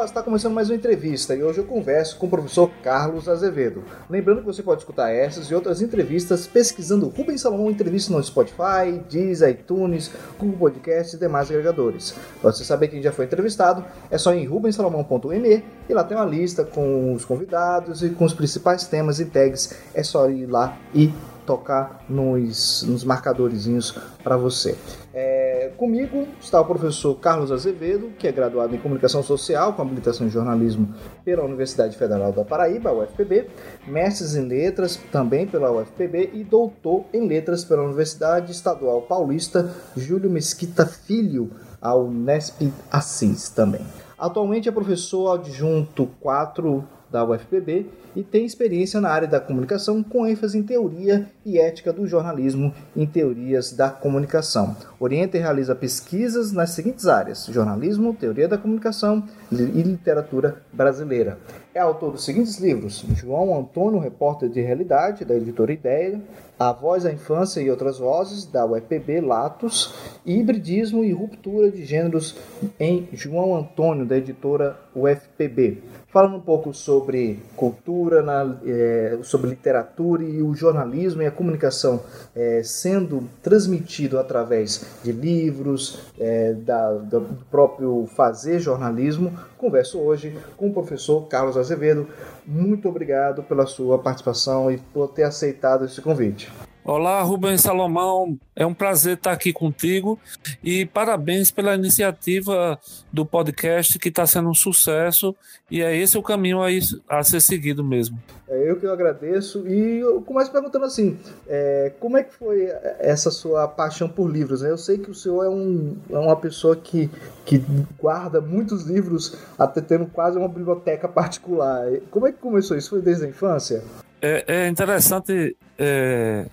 Olá, está começando mais uma entrevista e hoje eu converso com o professor Carlos Azevedo. Lembrando que você pode escutar essas e outras entrevistas pesquisando Rubens Salomão Entrevista no Spotify, Deezer, iTunes, Google Podcast e demais agregadores. Para você saber quem já foi entrevistado, é só em rubensalomão.me e lá tem uma lista com os convidados e com os principais temas e tags. É só ir lá e tocar nos, nos marcadorzinhos para você. É, comigo está o professor Carlos Azevedo, que é graduado em Comunicação Social, com habilitação em Jornalismo pela Universidade Federal da Paraíba, UFPB, mestres em Letras também pela UFPB e doutor em Letras pela Universidade Estadual Paulista Júlio Mesquita Filho, a Unesp Assis também. Atualmente é professor adjunto 4 da UFPB e tem experiência na área da comunicação com ênfase em teoria e ética do jornalismo em teorias da comunicação. Orienta e realiza pesquisas nas seguintes áreas: jornalismo, teoria da comunicação e literatura brasileira. É autor dos seguintes livros: João Antônio, repórter de realidade, da editora Ideia, A Voz da Infância e Outras Vozes, da UEPB Latos, Hibridismo e Ruptura de Gêneros em João Antônio, da editora UFPB falando um pouco sobre cultura, na, é, sobre literatura e o jornalismo e a comunicação é, sendo transmitido através de livros, é, da, do próprio fazer jornalismo. Converso hoje com o professor Carlos Azevedo. Muito obrigado pela sua participação e por ter aceitado esse convite. Olá, Rubens Salomão. É um prazer estar aqui contigo e parabéns pela iniciativa do podcast que está sendo um sucesso e é esse o caminho a, a ser seguido mesmo. É eu que eu agradeço e eu começo perguntando assim, é, como é que foi essa sua paixão por livros? Eu sei que o senhor é, um, é uma pessoa que, que guarda muitos livros, até tendo quase uma biblioteca particular. Como é que começou isso? Foi desde a infância? É, é interessante é,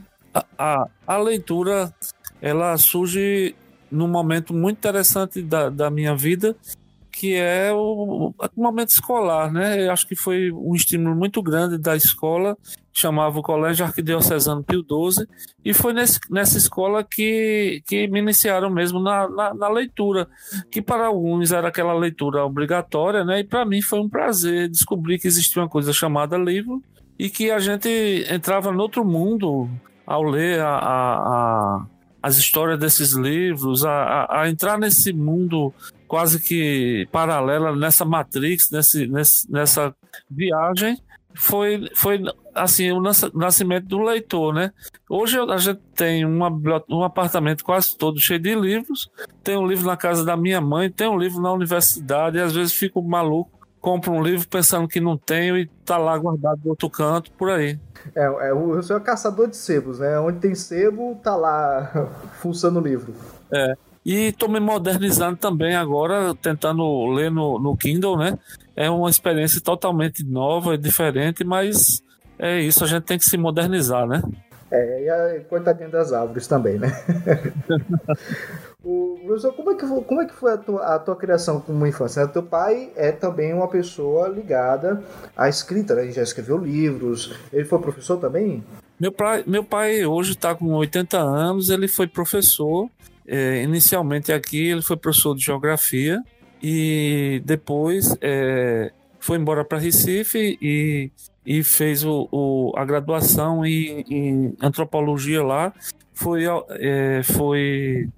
a, a leitura ela surge num momento muito interessante da, da minha vida, que é o, o, momento escolar, né? Eu acho que foi um estímulo muito grande da escola, chamava o Colégio Arquidiocesano Pio XII, e foi nesse, nessa escola que, que me iniciaram mesmo na, na, na leitura, que para alguns era aquela leitura obrigatória, né? E para mim foi um prazer descobrir que existia uma coisa chamada livro, e que a gente entrava no outro mundo ao ler a, a, a, as histórias desses livros, a, entrar nesse mundo quase que paralelo, nessa Matrix, nesse, nesse, nessa viagem, foi, foi assim o nascimento do leitor, né? Hoje a gente tem uma, um apartamento quase todo cheio de livros, tem um livro na casa da minha mãe, tem um livro na universidade, e às vezes fico maluco compro um livro pensando que não tenho e tá lá guardado do outro canto, por aí. É, é o é caçador de sebos, né? Onde tem sebo, tá lá fuçando o livro. É. E tô me modernizando também agora, tentando ler no, no Kindle, né? É uma experiência totalmente nova e diferente, mas é isso, a gente tem que se modernizar, né? É, e a coitadinha das árvores também, né? o, como é que foi, como é que foi a, tua, a tua criação como infância? O teu pai é também uma pessoa ligada à escrita, né? Ele já escreveu livros. Ele foi professor também? Meu pai, meu pai hoje está com 80 anos, ele foi professor. É, inicialmente aqui, ele foi professor de geografia e depois é, foi embora para Recife e e fez o, o a graduação em, em, antropologia lá. Foi, é, foi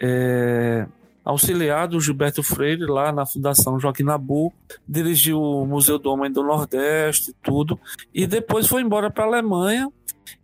é, auxiliar do Gilberto Freire lá na Fundação Joaquim Nabuco, dirigiu o Museu do Homem do Nordeste, tudo, e depois foi embora para a Alemanha.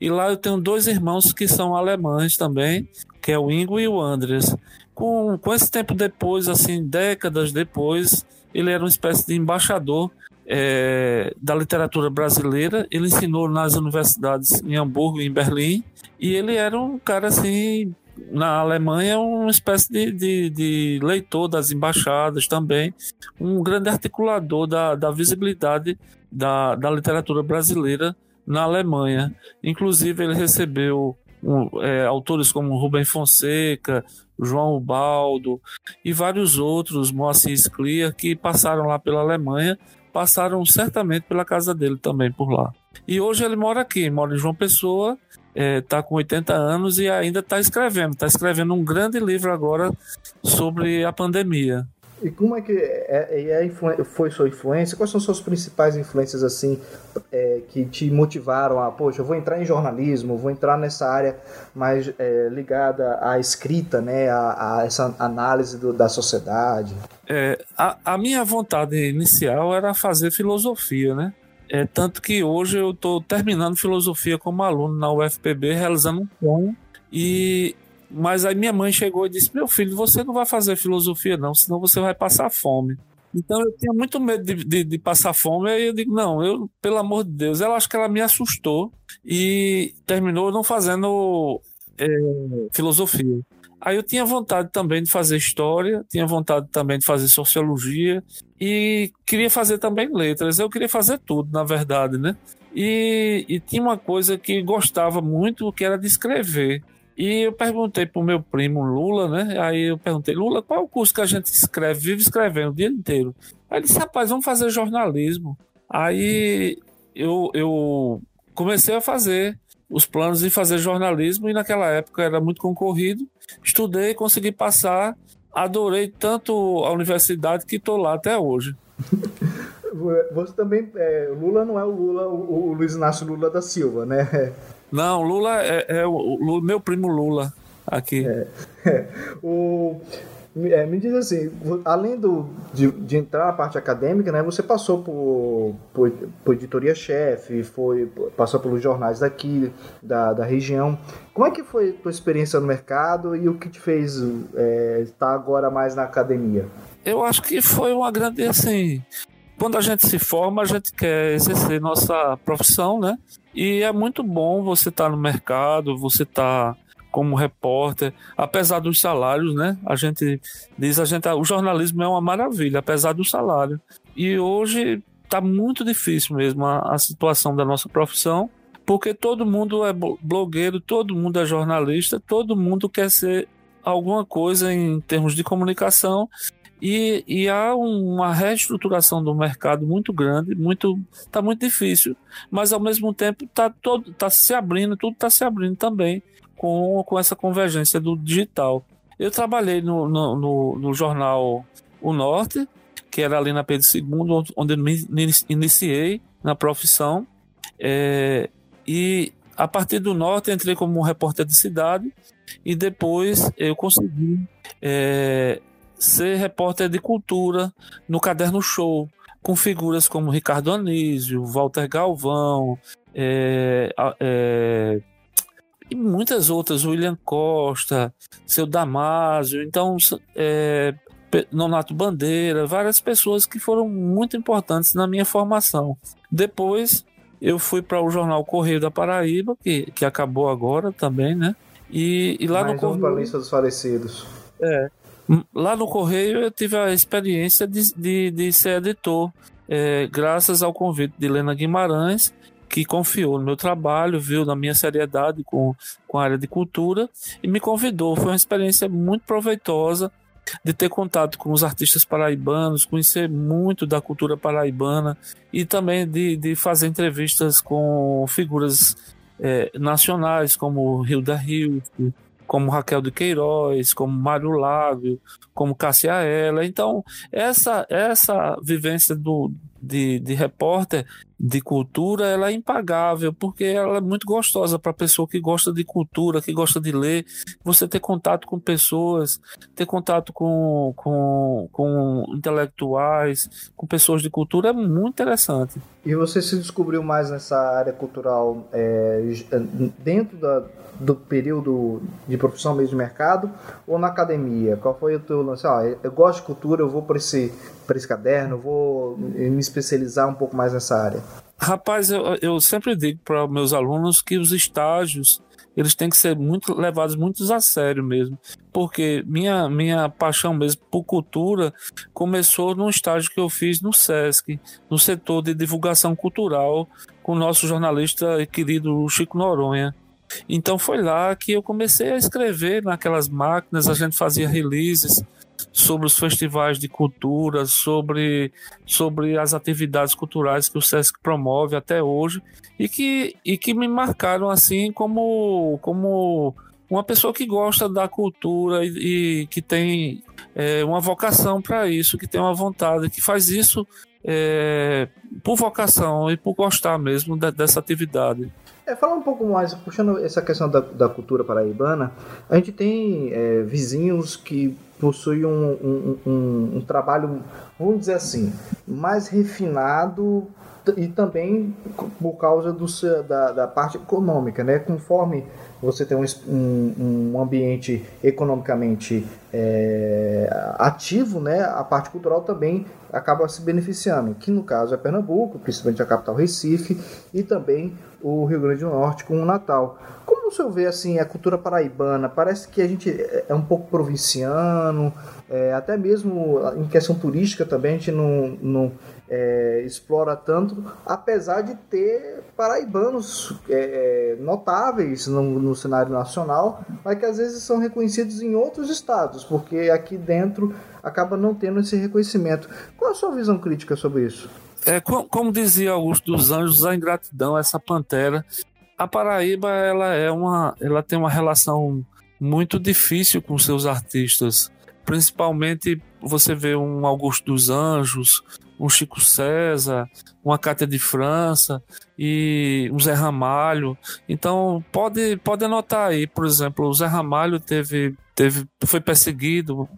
E lá eu tenho dois irmãos que são alemães também, que é o Ingo e o Andres. Com, com esse tempo depois, assim, décadas depois, ele era uma espécie de embaixador é, da literatura brasileira. Ele ensinou nas universidades em Hamburgo e em Berlim. E ele era um cara assim. Na Alemanha, uma espécie de, de, de leitor das embaixadas também, um grande articulador da, da visibilidade da, da literatura brasileira na Alemanha. Inclusive, ele recebeu um, é, autores como Rubem Fonseca, João Ubaldo e vários outros, Moacir Scliar, que passaram lá pela Alemanha passaram certamente pela casa dele também por lá. E hoje ele mora aqui, mora em João Pessoa, está é, com 80 anos e ainda está escrevendo. Está escrevendo um grande livro agora sobre a pandemia. E como é que é, é, é foi sua influência? Quais são suas principais influências assim é, que te motivaram a, poxa, eu vou entrar em jornalismo, vou entrar nessa área mais ligada à escrita, né, a, a essa análise do, da sociedade? É, a, a minha vontade inicial era fazer filosofia, né? É, tanto que hoje eu estou terminando filosofia como aluno na UFPB, realizando um sonho. E mas aí minha mãe chegou e disse: Meu filho, você não vai fazer filosofia, não, senão você vai passar fome. Então eu tinha muito medo de, de, de, passar fome. Aí eu digo: Não, eu, pelo amor de Deus, ela acho que ela me assustou e terminou não fazendo é, filosofia. Aí eu tinha vontade também de fazer história, tinha vontade também de fazer sociologia e queria fazer também letras. Eu queria fazer tudo, na verdade, né? E, e tinha uma coisa que gostava muito, que era de escrever. E eu perguntei pro meu primo Lula, né? Aí eu perguntei, Lula, qual é o curso que a gente escreve, vive escrevendo o dia inteiro? Aí ele disse, rapaz, vamos fazer jornalismo. Aí eu, eu comecei a fazer os planos de fazer jornalismo e naquela época era muito concorrido. Estudei, consegui passar, adorei tanto a universidade que estou lá até hoje. Você também, é, Lula não é o Lula, o, o Luiz Inácio Lula da Silva, né? Não, Lula é, é o, o, meu primo Lula aqui. É, é. O, é, me diz assim, além do, de, de, entrar na parte acadêmica, né, você passou por, por, por editoria-chefe, foi passou pelos jornais daqui, da, da região. Como é que foi a tua experiência no mercado e o que te fez é, estar agora mais na academia? Eu acho que foi uma grande, assim, quando a gente se forma, a gente quer exercer nossa profissão, né? E é muito bom você estar tá no mercado, você estar tá como repórter, apesar dos salários, né? A gente diz, a gente, o jornalismo é uma maravilha, apesar do salário. E hoje está muito difícil mesmo a, a situação da nossa profissão, porque todo mundo é blogueiro, todo mundo é jornalista, todo mundo quer ser alguma coisa em termos de comunicação e, e há uma reestruturação do mercado muito grande, muito está muito difícil, mas ao mesmo tempo está todo tá se abrindo, tudo está se abrindo também com, com essa convergência do digital. Eu trabalhei no, no, no, no jornal O Norte, que era ali na Pedro II, onde eu me iniciei na profissão. É, e a partir do Norte entrei como repórter de cidade e depois eu consegui é, ser repórter de cultura no Caderno Show, com figuras como Ricardo Anísio, Walter Galvão, é, é, e muitas outras, William Costa, seu Damásio, então é, Nonato Bandeira, várias pessoas que foram muito importantes na minha formação. Depois eu fui para o jornal Correio da Paraíba, que, que acabou agora também, né? E, e lá Mais no Correio. lista dos falecidos. É. Lá no Correio eu tive a experiência de, de, de ser editor, é, graças ao convite de Helena Guimarães, que confiou no meu trabalho, viu na minha seriedade com, com a área de cultura e me convidou. Foi uma experiência muito proveitosa de ter contato com os artistas paraibanos, conhecer muito da cultura paraibana e também de, de fazer entrevistas com figuras é, nacionais como Hilda Hilf, como Raquel de Queiroz, como Mário Lago, como Cássia Ela. Então, essa, essa vivência do, de, de repórter de cultura ela é impagável, porque ela é muito gostosa para a pessoa que gosta de cultura, que gosta de ler. Você ter contato com pessoas, ter contato com, com, com intelectuais, com pessoas de cultura é muito interessante. E você se descobriu mais nessa área cultural é, dentro da, do período de profissão mesmo de mercado ou na academia? Qual foi o teu lance? Ah, eu gosto de cultura, eu vou para esse, esse caderno, vou me especializar um pouco mais nessa área. Rapaz, eu, eu sempre digo para meus alunos que os estágios eles têm que ser muito levados muito a sério mesmo, porque minha minha paixão mesmo por cultura começou num estágio que eu fiz no SESC, no setor de divulgação cultural, com o nosso jornalista querido Chico Noronha. Então foi lá que eu comecei a escrever naquelas máquinas, a gente fazia releases sobre os festivais de cultura, sobre, sobre as atividades culturais que o SESC promove até hoje e que, e que me marcaram assim como, como uma pessoa que gosta da cultura e, e que tem é, uma vocação para isso, que tem uma vontade, que faz isso é, por vocação e por gostar mesmo de, dessa atividade. É, falar um pouco mais, puxando essa questão da, da cultura paraibana, a gente tem é, vizinhos que possuem um, um, um, um, trabalho, vamos dizer assim, mais refinado e também por causa do, da, da parte econômica, né? Conforme você tem um, um, um ambiente economicamente é, ativo, né, a parte cultural também acaba se beneficiando, que no caso é Pernambuco, principalmente a capital Recife, e também o Rio Grande do Norte com o Natal. O senhor vê assim, a cultura paraibana? Parece que a gente é, é um pouco provinciano, é, até mesmo em questão turística também a gente não, não é, explora tanto, apesar de ter paraibanos é, é, notáveis no, no, cenário nacional, mas que às vezes são reconhecidos em outros estados, porque aqui dentro acaba não tendo esse reconhecimento. Qual a sua visão crítica sobre isso? É, como, como dizia Augusto dos Anjos, a ingratidão, essa pantera. A Paraíba ela é uma, ela tem uma relação muito difícil com seus artistas. Principalmente você vê um Augusto dos Anjos, um Chico César, uma Cátia de França e um Zé Ramalho. Então pode, pode anotar aí, por exemplo, o Zé Ramalho teve, teve, foi perseguido.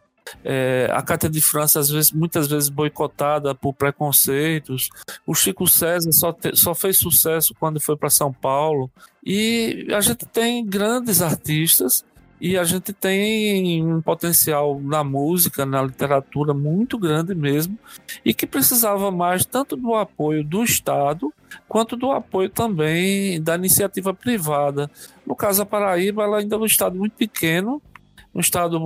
É, a Cátia de França, às vezes, muitas vezes boicotada por preconceitos. O Chico César só, te, só fez sucesso quando foi para São Paulo. E a gente tem grandes artistas e a gente tem um potencial na música, na literatura muito grande mesmo, e que precisava mais tanto do apoio do Estado quanto do apoio também da iniciativa privada. No caso da Paraíba, ela ainda é um estado muito pequeno, um estado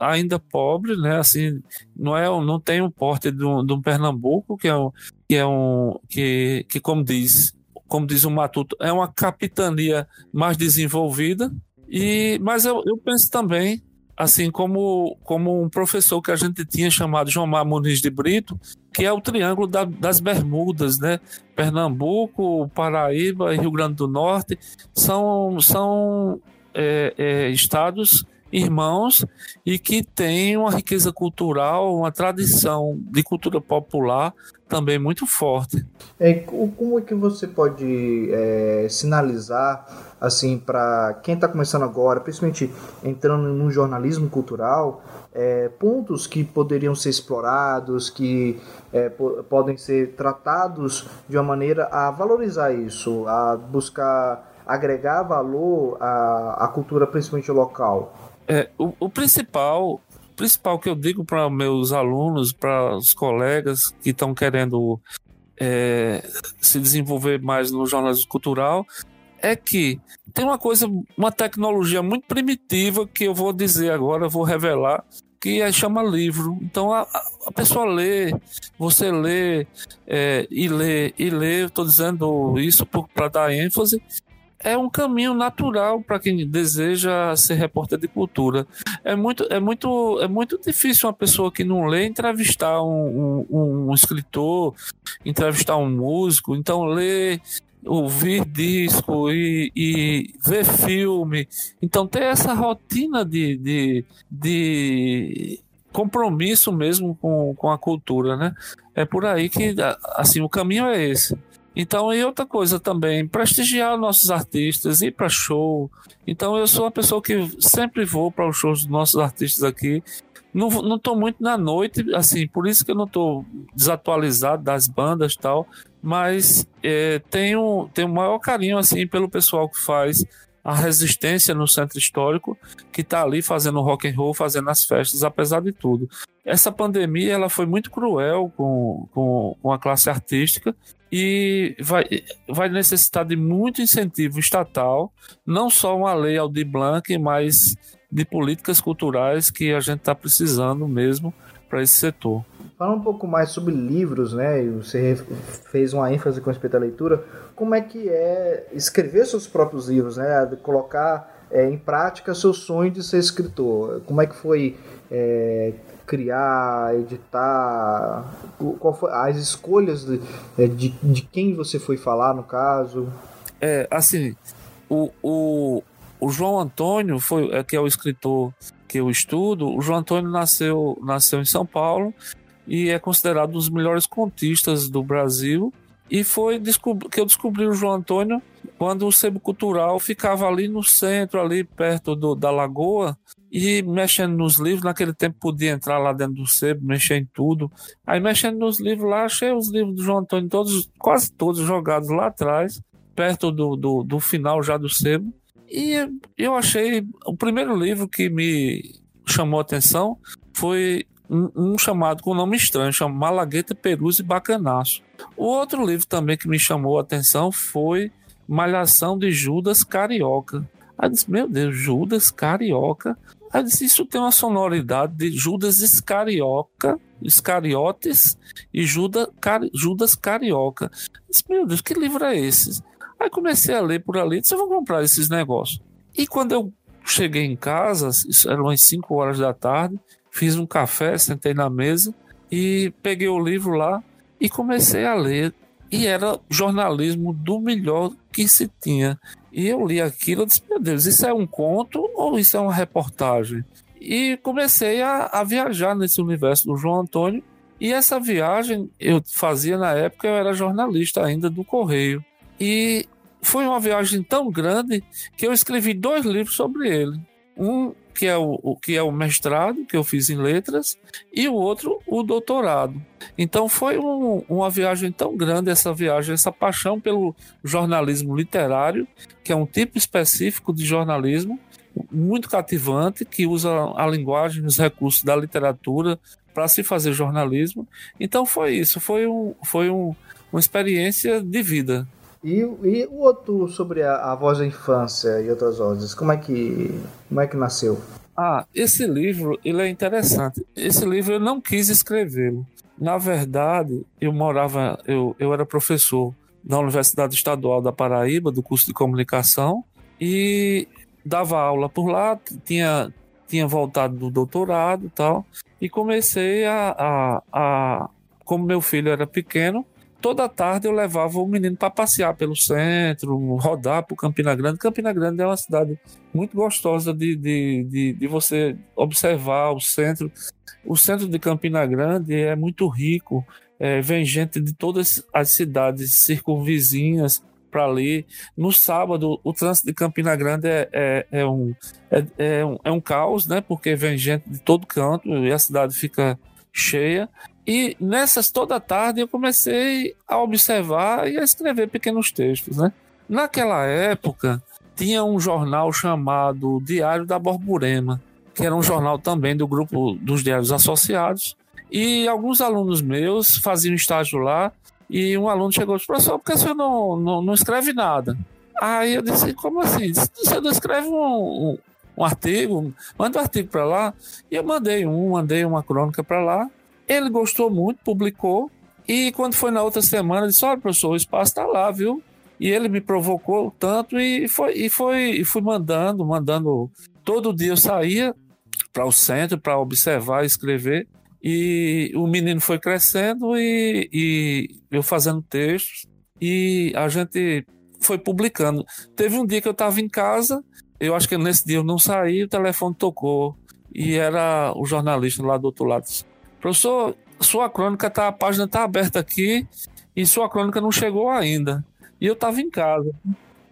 ainda pobre, né? Assim, não é, não tem o porte de um, de um Pernambuco que é um, que é um que, que como diz, como diz o Matuto, é uma capitania mais desenvolvida e, mas eu, eu penso também, assim como, como um professor que a gente tinha chamado João Mar Muniz de Brito, que é o Triângulo da, das Bermudas, né? Pernambuco, Paraíba Rio Grande do Norte são, são é, é, estados irmãos e que têm uma riqueza cultural, uma tradição de cultura popular também muito forte. É, como é que você pode é, sinalizar assim para quem está começando agora, principalmente entrando no jornalismo cultural, é, pontos que poderiam ser explorados, que é, podem ser tratados de uma maneira a valorizar isso, a buscar agregar valor à, à cultura, principalmente local? É, o, o principal principal que eu digo para meus alunos, para os colegas que estão querendo é, se desenvolver mais no jornalismo cultural, é que tem uma coisa, uma tecnologia muito primitiva que eu vou dizer agora, vou revelar, que é, chama livro. Então a, a pessoa lê, você lê é, e lê e lê, estou dizendo isso para dar ênfase, é um caminho natural para quem deseja ser repórter de cultura. É muito, é muito, é muito difícil uma pessoa que não lê entrevistar um, um, um escritor, entrevistar um músico. Então ler, ouvir disco e, e, ver filme. Então ter essa rotina de, de, de compromisso mesmo com, com a cultura, né? É por aí que assim o caminho é esse. Então, e outra coisa também, prestigiar nossos artistas, ir para show. Então, eu sou uma pessoa que sempre vou para os shows dos nossos artistas aqui. Não, não muito na noite, assim, por isso que eu não tô desatualizado das bandas e tal, mas é, tenho, tenho o maior carinho, assim, pelo pessoal que faz a resistência no centro histórico, que está ali fazendo rock and roll, fazendo as festas, apesar de tudo. Essa pandemia ela foi muito cruel com, com, com a classe artística e vai, vai necessitar de muito incentivo estatal, não só uma lei Aldir Blanc, mas de políticas culturais que a gente está precisando mesmo para esse setor. Fala um pouco mais sobre livros, né? Você fez uma ênfase com respeito à leitura. Como é que é escrever seus próprios livros, né? Colocar é, em prática seu sonho de ser escritor. Como é que foi é, criar, editar? Qual foi as escolhas de, é, de, de, quem você foi falar no caso? É, assim, o, o, o João Antônio, foi, é, que é o escritor que eu estudo, o João Antônio nasceu, nasceu em São Paulo e é considerado um dos melhores contistas do Brasil. E foi que eu descobri o João Antônio quando o Sebo Cultural ficava ali no centro, ali perto do, da lagoa, e mexendo nos livros. Naquele tempo podia entrar lá dentro do Sebo, mexer em tudo. Aí mexendo nos livros lá, achei os livros do João Antônio, todos, quase todos jogados lá atrás, perto do, do, do final já do Sebo. E eu achei. O primeiro livro que me chamou a atenção foi um, chamado com nome estranho, chama Malagueta, Perus e Bacanaço. O outro livro também que me chamou a atenção foi Malhação de Judas Carioca. Aí eu disse, meu Deus, Judas Carioca. Aí eu disse, isso tem uma sonoridade de Judas Iscarioca, Iscariotes e Judas, Car, Judas Carioca. Eu disse, meu Deus, que livro é esse? Aí comecei a ler por ali, disse, eu vou comprar esses negócios. E quando eu cheguei em casa, isso eram umas 5 horas da tarde, fiz um café, sentei na mesa e peguei o livro lá e comecei a ler. E era jornalismo do melhor que se tinha. E eu li aquilo e disse: Meu Deus, isso é um conto ou isso é uma reportagem? E comecei a, a viajar nesse universo do João Antônio. E essa viagem eu fazia na época, eu era jornalista ainda do Correio. E foi uma viagem tão grande que eu escrevi dois livros sobre ele. Um que é o, o, que é o mestrado que eu fiz em letras e o outro o doutorado. Então foi um, uma viagem tão grande essa viagem, essa paixão pelo jornalismo literário, que é um tipo específico de jornalismo muito cativante, que usa a linguagem, os recursos da literatura para se fazer jornalismo. Então foi isso, foi, um, foi um, uma experiência de vida. E, e o outro sobre a, a voz da infância e outras vozes, como é que como é que nasceu? Ah, esse livro ele é interessante. Esse livro eu não quis escrevê-lo. Na verdade, eu morava, eu, eu era professor da Universidade Estadual da Paraíba, do curso de comunicação, e dava aula por lá, tinha, tinha voltado do doutorado e tal, e comecei a, a, a. Como meu filho era pequeno, toda tarde eu levava o menino para passear pelo centro, rodar por Campina Grande. Campina Grande é uma cidade muito gostosa de, de, de, de, você observar o centro. O centro de Campina Grande é muito rico, é, vem gente de todas as cidades circunvizinhas para ali. No sábado, o trânsito de Campina Grande é, é, é um, é, é, um, é um caos, né? porque vem gente de todo canto e a cidade fica cheia. E nessas toda tarde eu comecei a observar e a escrever pequenos textos, né? Naquela época tinha um jornal chamado Diário da Borborema, que era um jornal também do grupo dos diários associados. E alguns alunos meus faziam estágio lá e um aluno chegou e disse, professor, por que você não, não, não escreve nada? Aí eu disse, como assim? Você não escreve um, um, artigo? Manda um artigo para lá. E eu mandei um, mandei uma crônica para lá. Ele gostou muito, publicou. E quando foi na outra semana, disse: Olha, professor, o espaço está lá, viu? E ele me provocou tanto e foi e foi e fui mandando, mandando. Todo dia eu saía para o centro para observar, escrever. E o menino foi crescendo e, e eu fazendo textos e a gente foi publicando. Teve um dia que eu estava em casa, eu acho que nesse dia eu não saí, o telefone tocou e era o jornalista lá do outro lado. Professor, sua crônica tá, a página tá aberta aqui e sua crônica não chegou ainda. E eu estava em casa.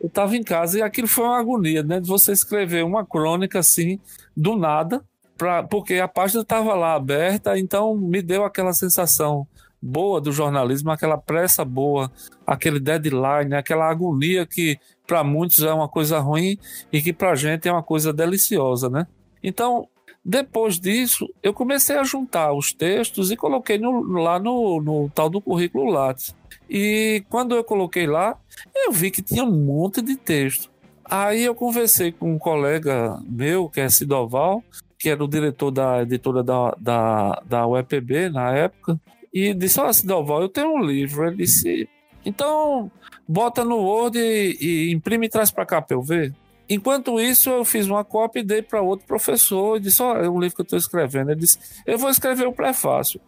Eu estava em casa e aquilo foi uma agonia, né? De você escrever uma crônica assim, do nada, pra, porque a página estava lá aberta, então me deu aquela sensação boa do jornalismo, aquela pressa boa, aquele deadline, aquela agonia que para muitos é uma coisa ruim e que para a gente é uma coisa deliciosa, né? Então, depois disso, eu comecei a juntar os textos e coloquei no, lá no, no, tal do currículo Lattes. E quando eu coloquei lá, eu vi que tinha um monte de texto. Aí eu conversei com um colega meu, que é Sidoval, que era o diretor da editora da, da, da UEPB na época, e disse: Olha, Sidoval, eu tenho um livro. Ele disse: Então, bota no Word e, e imprime e traz para cá para eu ver. Enquanto isso, eu fiz uma cópia e dei para outro professor e disse: Olha, é um livro que eu estou escrevendo. Ele disse: Eu vou escrever o prefácio,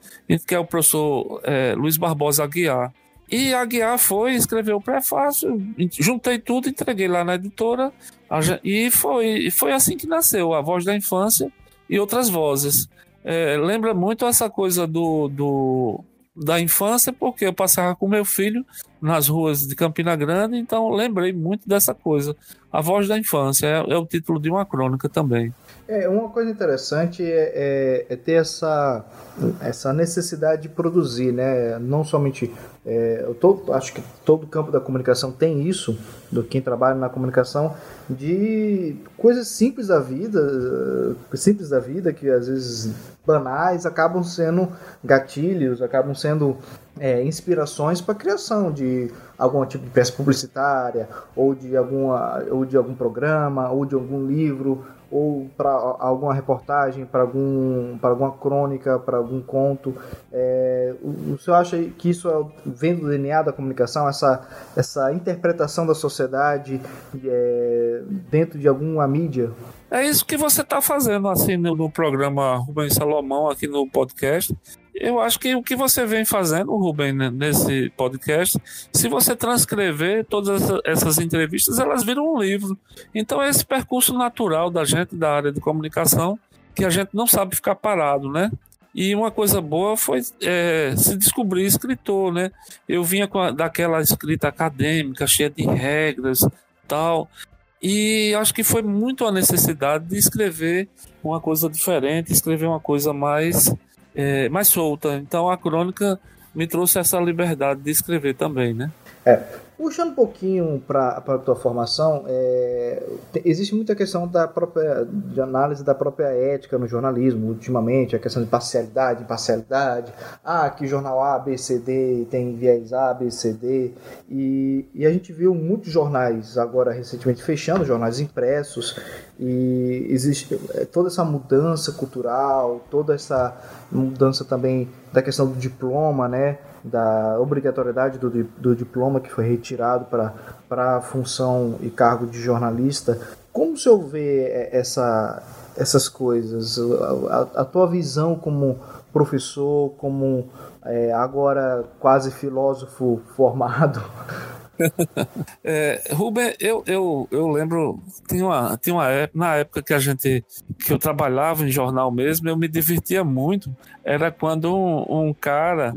que é o professor é, Luiz Barbosa Aguiar. E a Guiar foi, escreveu o prefácio, juntei tudo, entreguei lá na editora, e foi, foi assim que nasceu A Voz da Infância e outras vozes. É, lembra muito essa coisa do, do, da infância, porque eu passava com meu filho nas ruas de Campina Grande, então lembrei muito dessa coisa. A Voz da Infância é, é o título de uma crônica também. É, uma coisa interessante é, é, é, ter essa, essa necessidade de produzir, né? Não somente. É, eu tô, acho que todo campo da comunicação tem isso, do quem trabalha na comunicação, de coisas simples da vida, simples da vida, que às vezes banais, acabam sendo gatilhos, acabam sendo é, inspirações para criação de algum tipo de peça publicitária, ou de, alguma, ou de algum programa, ou de algum livro, ou para alguma reportagem, para algum, para alguma crônica, para algum conto. É, o, o senhor acha que isso é, vem do DNA da comunicação, essa, essa interpretação da sociedade é, dentro de alguma mídia? É isso que você está fazendo assim no, no programa Rubens Salomão, aqui no podcast eu acho que o que você vem fazendo, Rubem, né, nesse podcast, se você transcrever todas essas entrevistas, elas viram um livro. Então é esse percurso natural da gente da área de comunicação que a gente não sabe ficar parado, né? E uma coisa boa foi é, se descobrir escritor, né? Eu vinha a, daquela escrita acadêmica, cheia de regras, tal. E acho que foi muito a necessidade de escrever uma coisa diferente, escrever uma coisa mais é, mais solta. Então a crônica me trouxe essa liberdade de escrever também, né? É. Puxando um pouquinho para a tua formação, é, existe muita questão da própria de análise da própria ética no jornalismo ultimamente, a questão de parcialidade, imparcialidade. Ah, que jornal A, B, C, D tem viés A, B, C, D. E, e a gente viu muitos jornais agora recentemente fechando, jornais impressos, e existe é, toda essa mudança cultural, toda essa mudança também da questão do diploma, né? Da obrigatoriedade do, do diploma que foi retirado para a função e cargo de jornalista. Como o senhor vê é, essa, essas coisas? A, a, tua visão como professor, como é, agora quase filósofo formado? é, Ruben, eu, eu, eu lembro, tinha uma, tinha uma época, na época que a gente, que eu trabalhava em jornal mesmo, eu me divertia muito. Era quando um, um cara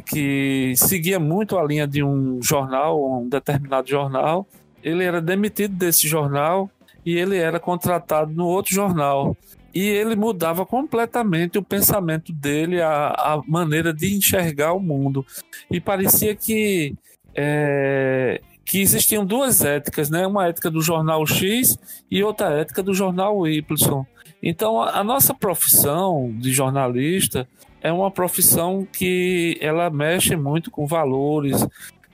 que seguia muito a linha de um jornal, um determinado jornal. Ele era demitido desse jornal e ele era contratado no outro jornal. E ele mudava completamente o pensamento dele, a, a maneira de enxergar o mundo. E parecia que, é, que existiam duas éticas, né? uma ética do jornal X e outra ética do jornal Y. Então, a, a nossa profissão de jornalista é uma profissão que ela mexe muito com valores,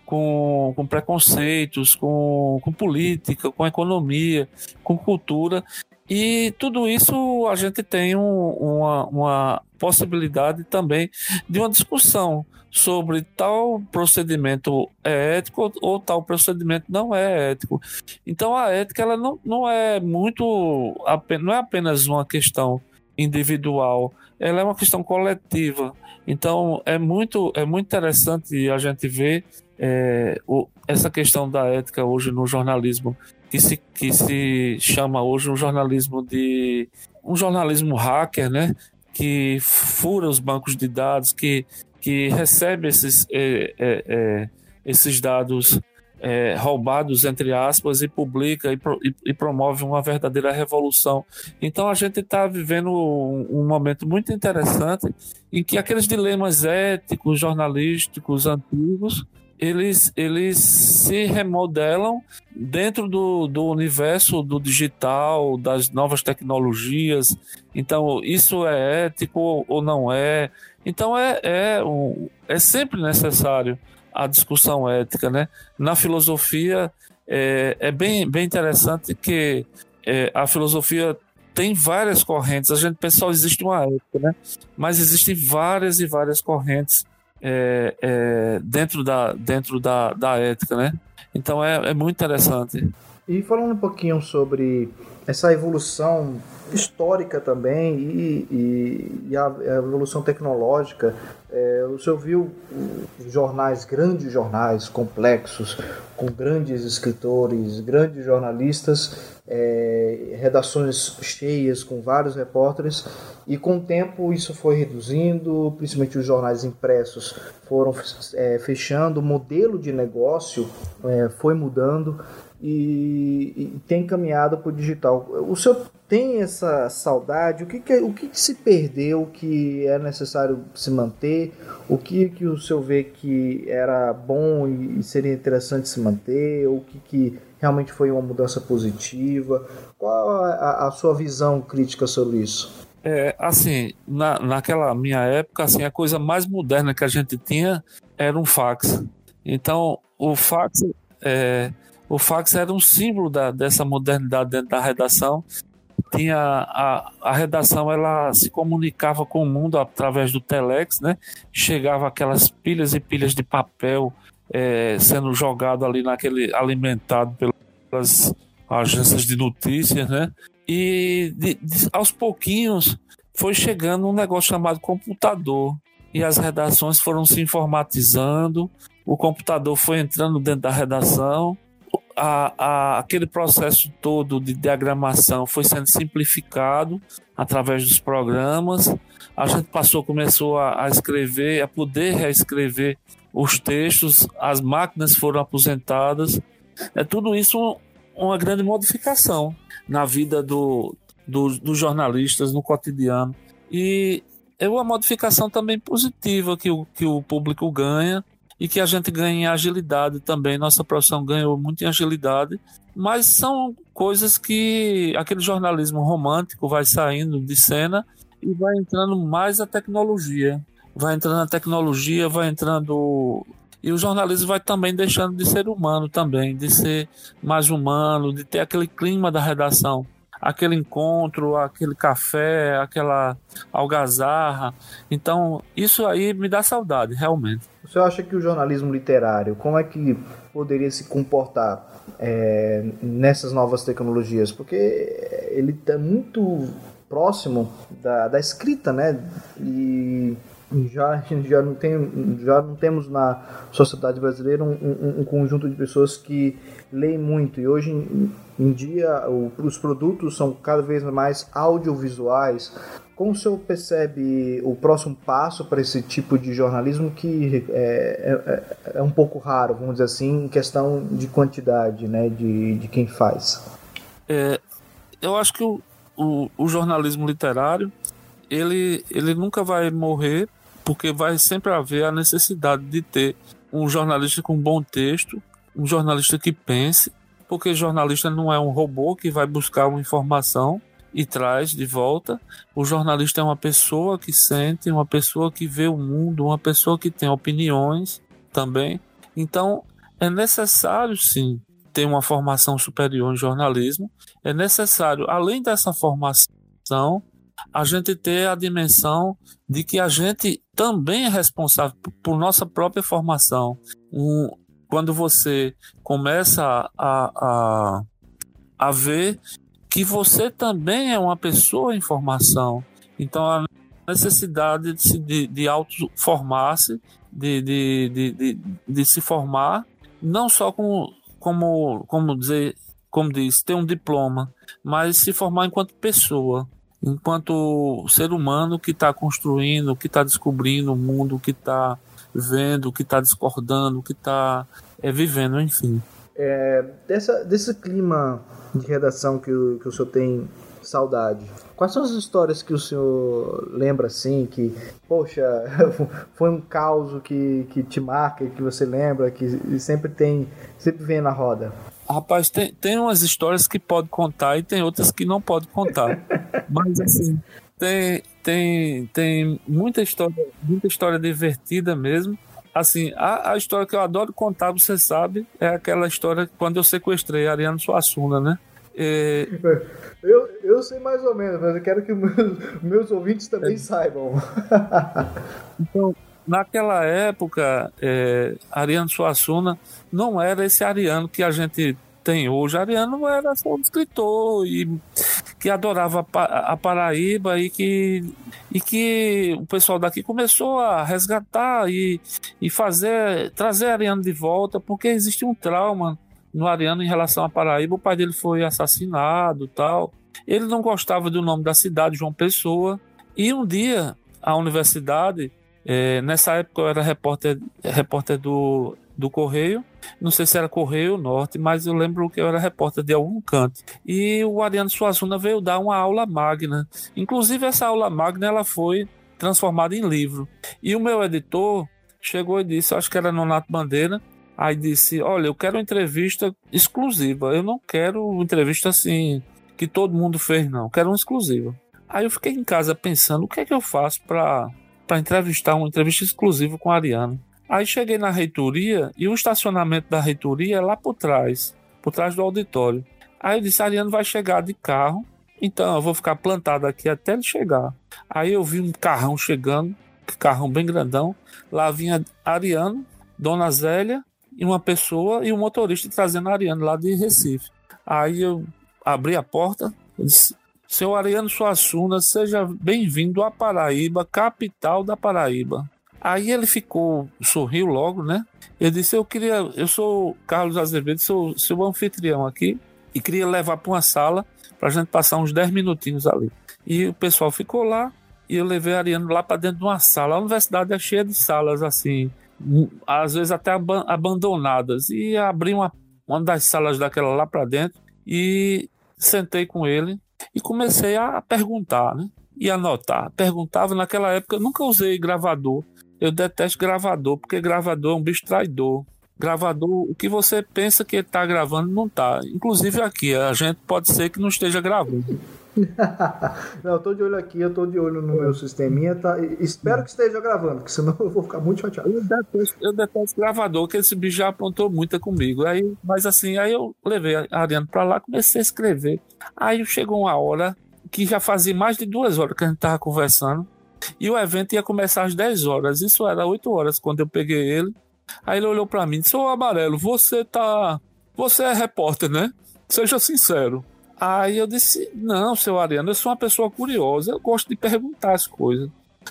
com, com preconceitos, com, com política, com economia, com cultura. E tudo isso a gente tem um, uma, uma possibilidade também de uma discussão sobre tal procedimento é ético ou tal procedimento não é ético. Então a ética ela não, não é muito não é apenas uma questão individual, ela é uma questão coletiva. Então é muito, é muito interessante a gente ver é, o, essa questão da ética hoje no jornalismo, que se, que se chama hoje um jornalismo de um jornalismo hacker, né? Que fura os bancos de dados, que, que recebe esses, é, é, é esses dados é, roubados, entre aspas, e publica e, pro, e, e, promove uma verdadeira revolução. Então a gente está vivendo um, um, momento muito interessante em que aqueles dilemas éticos, jornalísticos antigos, eles, eles se remodelam dentro do, do universo do digital, das novas tecnologias. Então, isso é ético ou não é? Então, é, é, é sempre necessário a discussão ética, né? Na filosofia é, é bem, bem interessante que é, a filosofia tem várias correntes. A gente pensa só existe uma ética, né? Mas existem várias e várias correntes é, é, dentro, da, dentro da, da ética, né? Então é, é muito interessante. E falando um pouquinho sobre essa evolução histórica também e, e, e a, evolução tecnológica, é, o senhor viu jornais, grandes jornais, complexos, com grandes escritores, grandes jornalistas, é, redações cheias com vários repórteres, e com o tempo isso foi reduzindo, principalmente os jornais impressos foram é, fechando, o modelo de negócio é, foi mudando e, e tem caminhado para o digital. O senhor tem essa saudade? O que, que, o que, que se perdeu que é necessário se manter? O que, que o senhor vê que era bom e, e seria interessante se manter? O que, que realmente foi uma mudança positiva? Qual a, a sua visão crítica sobre isso? É, assim, na, naquela minha época, assim, a coisa mais moderna que a gente tinha era um fax. Então, o fax é, o fax era um símbolo da, dessa modernidade dentro da redação. Tinha a, a redação, ela se comunicava com o mundo através do telex, né? Chegava aquelas pilhas e pilhas de papel é, sendo jogado ali naquele alimentado pelas agências de notícias, né? E de, de, aos pouquinhos foi chegando um negócio chamado computador e as redações foram se informatizando. O computador foi entrando dentro da redação a, a, aquele processo todo de diagramação foi sendo simplificado através dos programas. A gente passou, começou a, a escrever, a poder reescrever os textos, as máquinas foram aposentadas. É tudo isso uma grande modificação na vida do, do, dos jornalistas no cotidiano. E é uma modificação também positiva que o, que o público ganha e que a gente ganha em agilidade também. Nossa profissão ganhou muito em agilidade, mas são coisas que aquele jornalismo romântico vai saindo de cena e vai entrando mais a tecnologia. Vai entrando a tecnologia, vai entrando. E o jornalismo vai também deixando de ser humano também, de ser mais humano, de ter aquele clima da redação aquele encontro, aquele café, aquela algazarra. Então, isso aí me dá saudade, realmente. Você acha que o jornalismo literário, como é que poderia se comportar é, nessas novas tecnologias? Porque ele está muito próximo da, da escrita, né? E já, já, não tem, já não temos na sociedade brasileira um, um, um conjunto de pessoas que leem muito. E hoje em, em dia o, os produtos são cada vez mais audiovisuais. Como o senhor percebe o próximo passo para esse tipo de jornalismo que é, é, é, um pouco raro, vamos dizer assim, em questão de quantidade né, de, de quem faz? É, eu acho que o, o, o jornalismo literário ele, ele nunca vai morrer porque vai sempre haver a necessidade de ter um jornalista com bom texto, um jornalista que pense, porque jornalista não é um robô que vai buscar uma informação e traz de volta. O jornalista é uma pessoa que sente, uma pessoa que vê o mundo, uma pessoa que tem opiniões também. Então, é necessário sim ter uma formação superior em jornalismo. É necessário, além dessa formação, a gente ter a dimensão de que a gente também é responsável por nossa própria formação. Um, quando você começa a, a, a ver que você também é uma pessoa em formação. Então, a necessidade de, de, de auto-formar-se, de, de, de, de, se formar, não só como, como, como, dizer, como diz, ter um diploma, mas se formar enquanto pessoa enquanto ser humano que está construindo, que está descobrindo o mundo, que está vendo, que está discordando, que está é, vivendo, enfim. É, dessa, desse clima de redação que o, que o senhor tem saudade, quais são as histórias que o senhor lembra assim, que, poxa, foi um caos que, que te marca, que você lembra, que sempre tem, sempre vem na roda? Rapaz, tem, tem umas histórias que pode contar e tem outras que não pode contar. Mas assim, tem, tem, tem muita história, muita história divertida mesmo. Assim, a, a história que eu adoro contar, você sabe, é aquela história quando eu sequestrei a Ariano Suassuna, né? É... Eu, eu sei mais ou menos, mas eu quero que meus, meus ouvintes também é. saibam. então, naquela época, é, Ariano Suassuna não era esse Ariano que a gente tem hoje. Ariano era só um escritor e que adorava a Paraíba e que, e que o pessoal daqui começou a resgatar e, e fazer trazer Ariano de volta porque existe um trauma no Ariano em relação à Paraíba. O pai dele foi assassinado, tal. Ele não gostava do nome da cidade, João Pessoa. E um dia a universidade, é, nessa época eu era repórter, repórter do do Correio. Não sei se era Correio Norte, mas eu lembro que eu era repórter de algum canto. E o Ariano Suassuna veio dar uma aula magna. Inclusive, essa aula magna ela foi transformada em livro. E o meu editor chegou e disse, acho que era Nonato Bandeira, aí disse: Olha, eu quero uma entrevista exclusiva. Eu não quero uma entrevista assim que todo mundo fez, não. Eu quero uma exclusiva. Aí eu fiquei em casa pensando: o que é que eu faço para entrevistar uma entrevista exclusiva com a Ariano? Aí cheguei na reitoria e o estacionamento da reitoria é lá por trás, por trás do auditório. Aí eu disse: Ariano vai chegar de carro, então eu vou ficar plantado aqui até ele chegar. Aí eu vi um carrão chegando, carrão bem grandão. Lá vinha Ariano, Dona Zélia e uma pessoa e um motorista trazendo Ariano lá de Recife. Aí eu abri a porta, eu disse: Seu Ariano Suassuna, seja bem-vindo à Paraíba, capital da Paraíba. Aí ele ficou, sorriu logo, né? Eu disse: Eu queria, eu sou Carlos Azevedo, sou seu anfitrião aqui e queria levar para uma sala para a gente passar uns 10 minutinhos ali. E o pessoal ficou lá e eu levei a Ariano lá para dentro de uma sala. A universidade é cheia de salas assim, às vezes até ab abandonadas. E abri uma, uma das salas daquela lá para dentro e sentei com ele e comecei a perguntar, né? E anotar. Perguntava, naquela época eu nunca usei gravador, eu detesto gravador, porque gravador é um bicho traidor. Gravador, o que você pensa que está gravando, não está. Inclusive aqui, a gente pode ser que não esteja gravando. não, eu tô de olho aqui, eu tô de olho no meu sisteminha, tá? Espero que esteja gravando, porque senão eu vou ficar muito chateado. Eu detesto, eu detesto gravador, que esse bicho já apontou muita comigo. Aí, mas assim, aí eu levei a Ariane para lá, comecei a escrever. Aí chegou uma hora que já fazia mais de duas horas que a gente tava conversando. E o evento ia começar às 10 horas. Isso era 8 horas quando eu peguei ele. Aí ele olhou para mim e disse: Ô Amarelo, você tá. Você é repórter, né? Seja sincero. Aí eu disse: Não, seu Ariano, eu sou uma pessoa curiosa. Eu gosto de perguntar as coisas.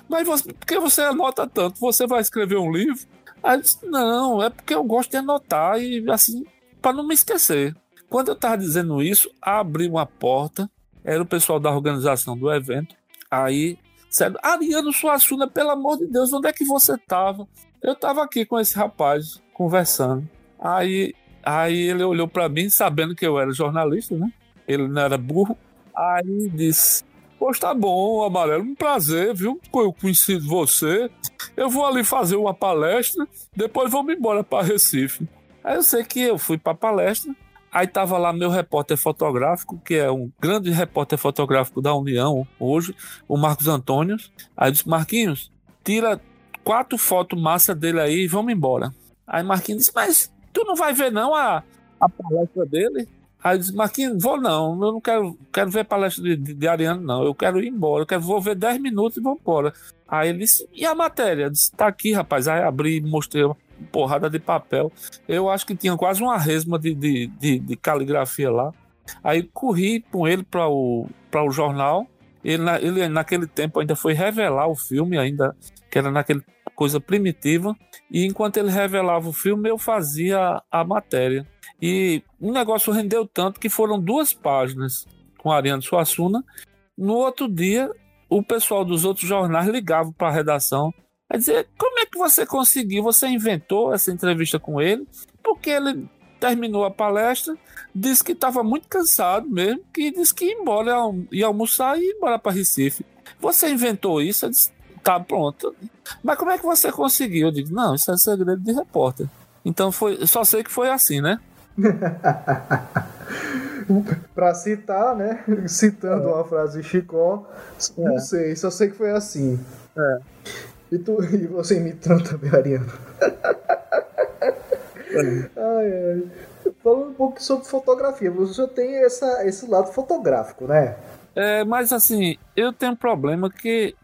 Mas você, por que você anota tanto? Você vai escrever um livro? Aí eu disse: Não, é porque eu gosto de anotar e assim, para não me esquecer. Quando eu tava dizendo isso, abri uma porta. Era o pessoal da organização do evento. Aí Sério, Ariano Suassuna, pelo amor de Deus, onde é que você tava? Eu tava aqui com esse rapaz, conversando. Aí, aí ele olhou para mim, sabendo que eu era jornalista, né? Ele não era burro. Aí disse: Pois tá bom, Amarelo, um prazer, viu? Eu conheci você. Eu vou ali fazer uma palestra, depois vou embora para Recife. Aí eu sei que eu fui para palestra, Aí tava lá meu repórter fotográfico, que é um grande repórter fotográfico da União hoje, o Marcos Antônio. Aí disse, Marquinhos, tira quatro fotos massa dele aí e vamos embora. Aí Marquinhos disse, mas tu não vai ver não a, a palestra dele? Aí eu disse, Marquinhos, vou não, eu não quero, quero ver palestra de, de, de Ariano, não. Eu quero ir embora, eu quero, vou ver 10 minutos e vou embora. Aí ele disse, e a matéria? Eu disse, tá aqui, rapaz. Aí abri, mostrei porrada de papel. Eu acho que tinha quase uma resma de, de, de, de caligrafia lá. Aí corri com ele para o, o jornal. Ele, ele, naquele tempo, ainda foi revelar o filme, ainda que era naquele coisa primitiva. E enquanto ele revelava o filme, eu fazia a matéria. E o negócio rendeu tanto que foram duas páginas com Ariano Suassuna. No outro dia, o pessoal dos outros jornais ligava para a redação a dizer como é que você conseguiu, você inventou essa entrevista com ele, porque ele terminou a palestra, disse que estava muito cansado mesmo, que disse que ia embora, ia almoçar e ir embora para Recife. Você inventou isso? Eu disse, tá pronto. Mas como é que você conseguiu? Eu digo, não, isso é segredo de repórter. Então foi, só sei que foi assim, né? para citar, né? Citando é. uma frase de Chicó, não é. sei, só sei que foi assim. É. E, tu, e você imitando também, Ariano. ai, ai. Falando um pouco sobre fotografia, você tem essa, esse lado fotográfico, né? É, mas assim, eu tenho um problema que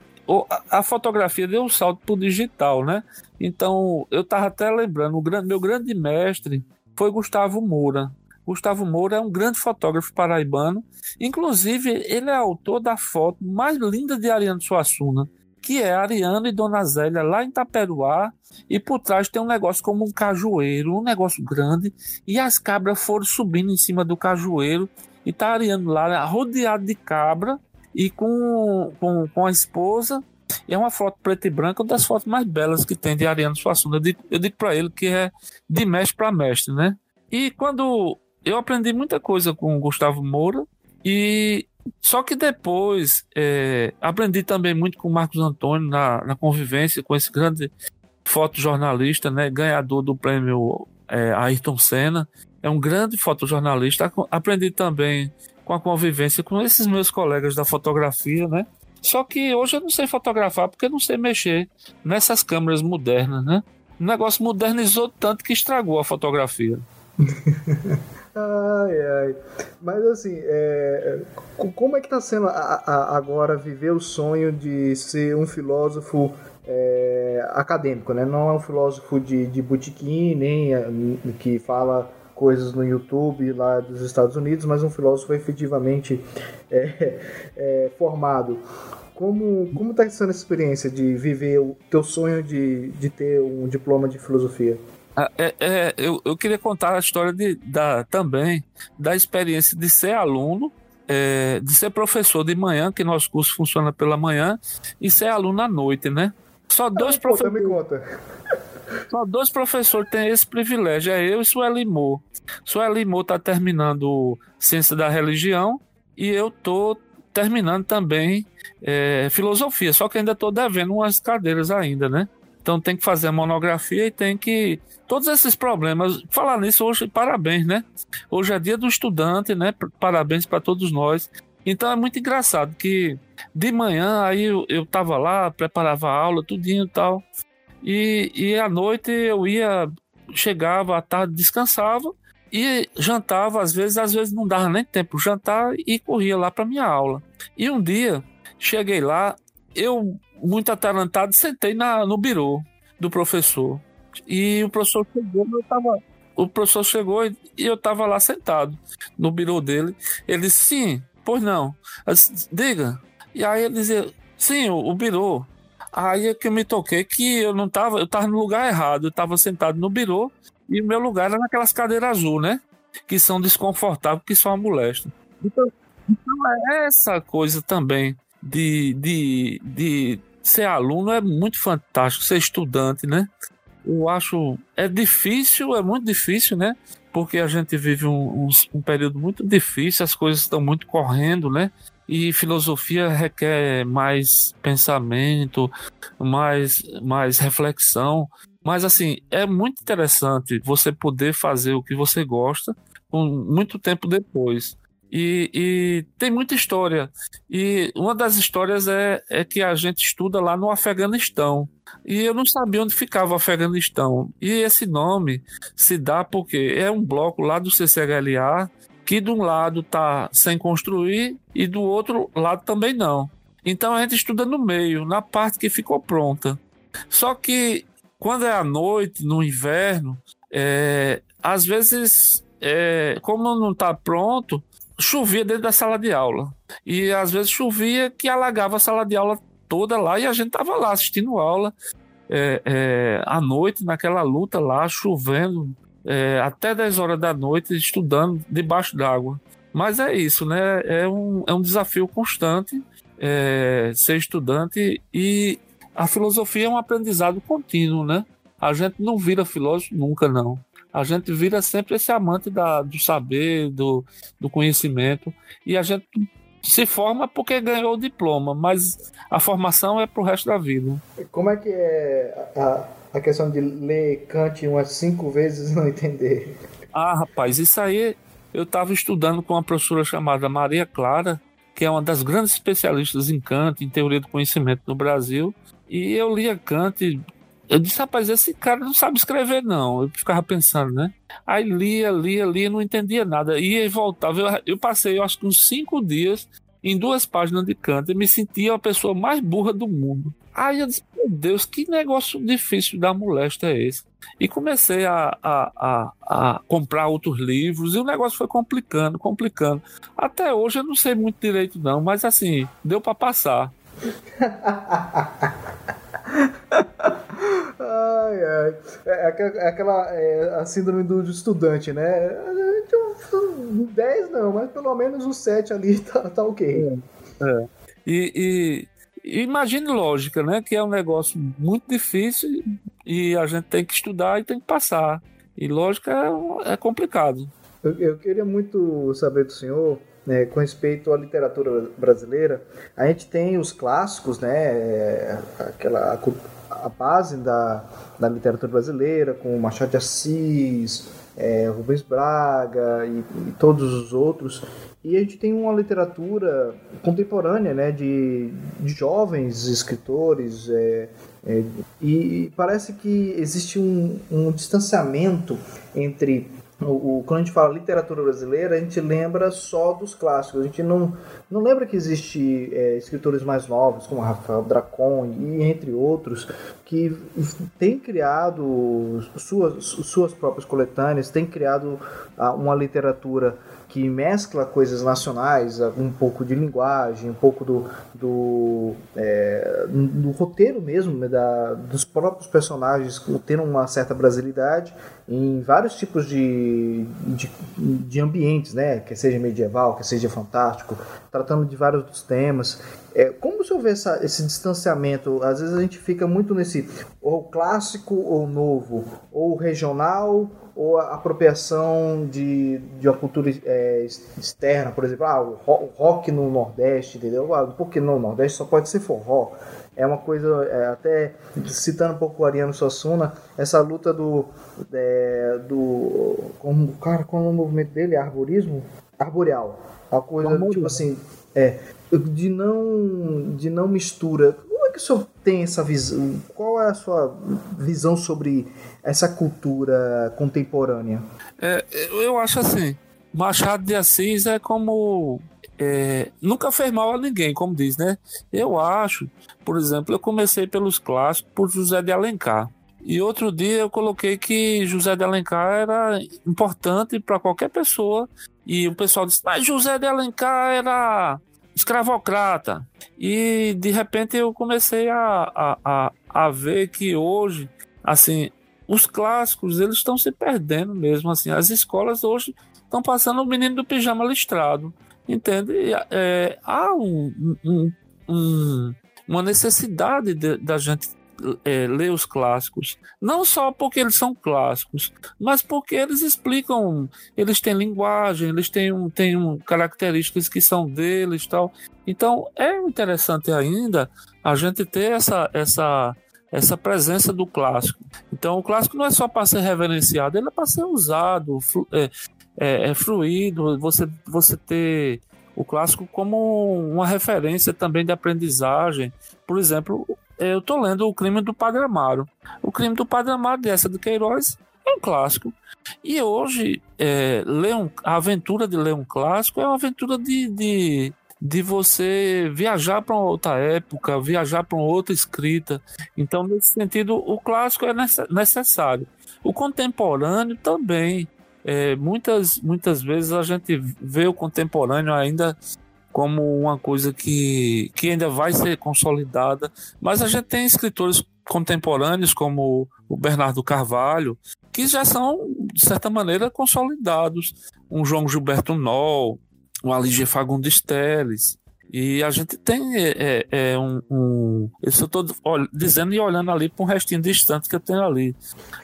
a, fotografia deu um salto pro digital, né? Então, eu tava até lembrando, meu grande mestre foi Gustavo Moura. Gustavo Moura é um grande fotógrafo paraibano. Inclusive, ele é autor da foto mais linda de Ariano Suassuna, que é Ariano e Dona Zélia lá em Taperuá. E por trás tem um negócio como um cajueiro, um negócio grande. E as cabras foram subindo em cima do cajueiro. E tá Ariano lá rodeado de cabra e com, com, com a esposa. E é uma foto preta e branca, uma das fotos mais belas que tem de Ariano Suassuna. Eu eu digo para ele que é de mestre para mestre, né? E quando eu aprendi muita coisa com o Gustavo Moura e só que depois é, aprendi também muito com o Marcos Antônio na, na convivência com esse grande fotojornalista, né, ganhador do prêmio é, Ayrton Senna. É um grande fotojornalista. Aprendi também com a convivência com esses meus colegas da fotografia, né? Só que hoje eu não sei fotografar porque eu não sei mexer nessas câmeras modernas, né? O negócio modernizou tanto que estragou a fotografia. Ai, ai. Mas assim, é, como é que tá sendo a, a, agora viver o sonho de ser um filósofo é, acadêmico, né? Não é um filósofo de, de botequim, nem é, que fala coisas no YouTube lá dos Estados Unidos, mas um filósofo efetivamente é, é, formado. Como, como tá sendo essa experiência de viver o teu sonho de, de ter um diploma de filosofia? Ah, é, é, eu, eu queria contar a história de, da, também da experiência de ser aluno, é, de ser professor de manhã, que nosso curso funciona pela manhã, e ser aluno à noite, né? Só dois ah, professores. Me conta. Só dois professores têm esse privilégio, é eu e Sueli Mo. Sueli Mo está terminando Ciência da Religião e eu tô terminando também é, Filosofia, só que ainda estou devendo umas cadeiras ainda, né? Então tem que fazer a monografia e tem que. Todos esses problemas. Falar nisso hoje, parabéns, né? Hoje é dia do estudante, né? Parabéns para todos nós. Então é muito engraçado que de manhã aí eu, eu tava lá, preparava a aula, tudinho e tal. E, e à noite eu ia, chegava à tarde, descansava e jantava, às vezes, às vezes não dava nem tempo jantar e corria lá para minha aula. E um dia cheguei lá, eu muito atarantado, sentei na, no birô do professor. E o professor chegou, eu tava, o professor chegou e eu estava lá sentado no birô dele. Ele disse, sim, pois não. Disse, Diga. E aí ele dizia, sim, o, o birô. Aí é que eu me toquei que eu não tava, eu tava no lugar errado, eu tava sentado no birô e o meu lugar era naquelas cadeiras azul, né? Que são desconfortáveis, que são molestam. Então, então é essa coisa também de, de, de ser aluno é muito fantástico, ser estudante, né? Eu acho. É difícil, é muito difícil, né? Porque a gente vive um, um, um período muito difícil, as coisas estão muito correndo, né? E filosofia requer mais pensamento, mais, mais reflexão. Mas, assim, é muito interessante você poder fazer o que você gosta com muito tempo depois. E, e, tem muita história. E uma das histórias é, é que a gente estuda lá no Afeganistão. E eu não sabia onde ficava o Afeganistão. E esse nome se dá porque é um bloco lá do CCHLA que de um lado está sem construir e do outro lado também não. Então a gente estuda no meio, na parte que ficou pronta. Só que quando é à noite, no inverno, é, às vezes, é, como não está pronto, chovia dentro da sala de aula. E às vezes chovia que alagava a sala de aula toda lá e a gente tava lá assistindo aula é, é, à noite, naquela luta lá, chovendo, é, até 10 horas da noite, estudando debaixo d'água. Mas é isso, né? É um, é um desafio constante é, ser estudante e a filosofia é um aprendizado contínuo, né? A gente não vira filósofo nunca, não a gente vira sempre esse amante da, do saber, do, do conhecimento, e a gente se forma porque ganhou o diploma, mas a formação é para o resto da vida. Como é que é a, a questão de ler Kant umas cinco vezes e não entender? Ah, rapaz, isso aí eu estava estudando com uma professora chamada Maria Clara, que é uma das grandes especialistas em Kant, em teoria do conhecimento no Brasil, e eu lia Kant eu disse, rapaz, esse cara não sabe escrever, não. Eu ficava pensando, né? Aí lia, lia, lia, não entendia nada. Ia e voltava. Eu, eu passei, eu acho que uns cinco dias em duas páginas de canto e me sentia a pessoa mais burra do mundo. Aí eu disse, meu Deus, que negócio difícil da molesta é esse? E comecei a, a, a, a, comprar outros livros e o negócio foi complicando, complicando. Até hoje eu não sei muito direito não, mas assim, deu para passar. ai, ai. É, é, é aquela é, a síndrome do estudante, né? 10 não, mas pelo menos o 7 ali tá, tá ok. É. é. E, e, imagine lógica, né? Que é um negócio muito difícil e a gente tem que estudar e tem que passar. E lógica é, é complicado. Eu, eu, queria muito saber do senhor, né, com respeito à literatura brasileira. A gente tem os clássicos, né? É, aquela a, base da, da literatura brasileira, com Machado de Assis, é, Rubens Braga e, e, todos os outros. E a gente tem uma literatura contemporânea, né, de, de jovens escritores, é, é, e parece que existe um, um distanciamento entre o, o, quando a gente fala literatura brasileira, a gente lembra só dos clássicos. A gente não, não lembra que existe é, escritores mais novos, como Rafael Dracon e entre outros, que têm criado suas, suas próprias coletâneas, têm criado ah, uma literatura que mescla coisas nacionais, um pouco de linguagem, um pouco do, do, é, do roteiro mesmo, né, da, dos próprios personagens tendo uma certa brasilidade em vários tipos de, de, de ambientes, né? que seja medieval, que seja fantástico, tratando de vários temas. É, como o senhor vê essa, esse distanciamento? Às vezes a gente fica muito nesse ou clássico ou novo, ou regional ou a apropriação de, de uma cultura é, externa, por exemplo, ah, o rock no Nordeste, entendeu? Ah, porque no Nordeste só pode ser forró. É uma coisa, é, até citando um pouco o Ariano Suassuna, essa luta do. É, do como, cara, qual é o movimento dele? Arborismo? Arboreal. A coisa, tipo assim, é, de não, de não mistura que o senhor tem essa visão? Qual é a sua visão sobre essa cultura contemporânea? É, eu acho assim, Machado de Assis é como é, nunca fez mal a ninguém, como diz, né? Eu acho, por exemplo, eu comecei pelos clássicos por José de Alencar. E outro dia eu coloquei que José de Alencar era importante para qualquer pessoa. E o pessoal disse, mas José de Alencar era escravocrata. E de repente eu comecei a, a, a, a ver que hoje, assim, os clássicos eles estão se perdendo mesmo. Assim, as escolas hoje estão passando o menino do pijama listrado. Entende? É, há um, um, um, uma necessidade da gente é, ler os clássicos, não só porque eles são clássicos, mas porque eles explicam, eles têm linguagem, eles têm, um, têm um, características que são deles tal. Então é interessante ainda a gente ter essa, essa, essa presença do clássico. Então o clássico não é só para ser reverenciado, ele é para ser usado, flu, é, é, é fluido, você, você ter o clássico como uma referência também de aprendizagem. Por exemplo, eu tô lendo O Crime do Padre Amaro. O Crime do Padre Amaro, dessa de Queiroz, é um clássico. E hoje, é, ler um, a aventura de ler um clássico é uma aventura de, de, de você viajar para outra época, viajar para outra escrita. Então, nesse sentido, o clássico é necessário. O contemporâneo também. É, muitas, muitas vezes a gente vê o contemporâneo ainda como uma coisa que, que ainda vai ser consolidada. Mas a gente tem escritores contemporâneos como o Bernardo Carvalho, que já são, de certa maneira, consolidados. Um João Gilberto Noll, um Aligia Fagundes Teles. E a gente tem é, é, é um, um, Isso eu estou dizendo e olhando ali para um restinho distante que eu tenho ali.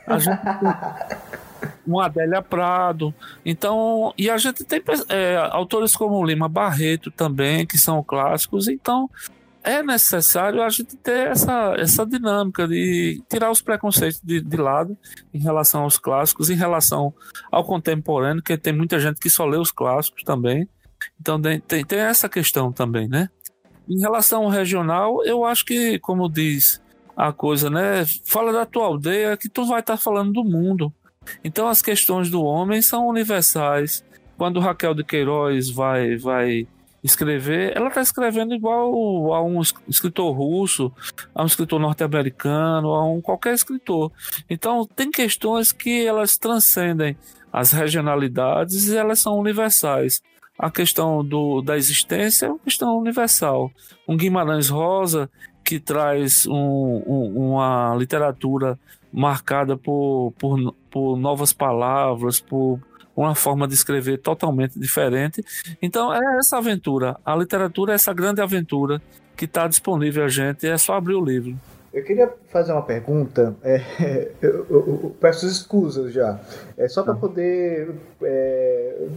A gente tem, um Adélia Prado. Então, e a gente tem é, autores como Lima Barreto também, que são clássicos. Então, é necessário a gente ter essa, essa dinâmica de tirar os preconceitos de, de lado em relação aos clássicos, em relação ao contemporâneo, que tem muita gente que só lê os clássicos também. Então, tem, tem essa questão também, né? Em relação ao regional, eu acho que, como diz a coisa, né? Fala da tua aldeia que tu vai estar tá falando do mundo. Então as questões do homem são universais. Quando Raquel de Queiroz vai vai escrever, ela está escrevendo igual a um escritor russo, a um escritor norte-americano, a um qualquer escritor. Então, tem questões que elas transcendem as regionalidades e elas são universais. A questão do, da existência é uma questão universal. Um Guimarães Rosa, que traz um, um, uma literatura marcada por, por, por novas palavras, por uma forma de escrever totalmente diferente. Então é essa aventura. A literatura é essa grande aventura que está disponível a gente, é só abrir o livro. Eu queria fazer uma pergunta, é, eu, eu, eu, peço escusas já, é só para poder é,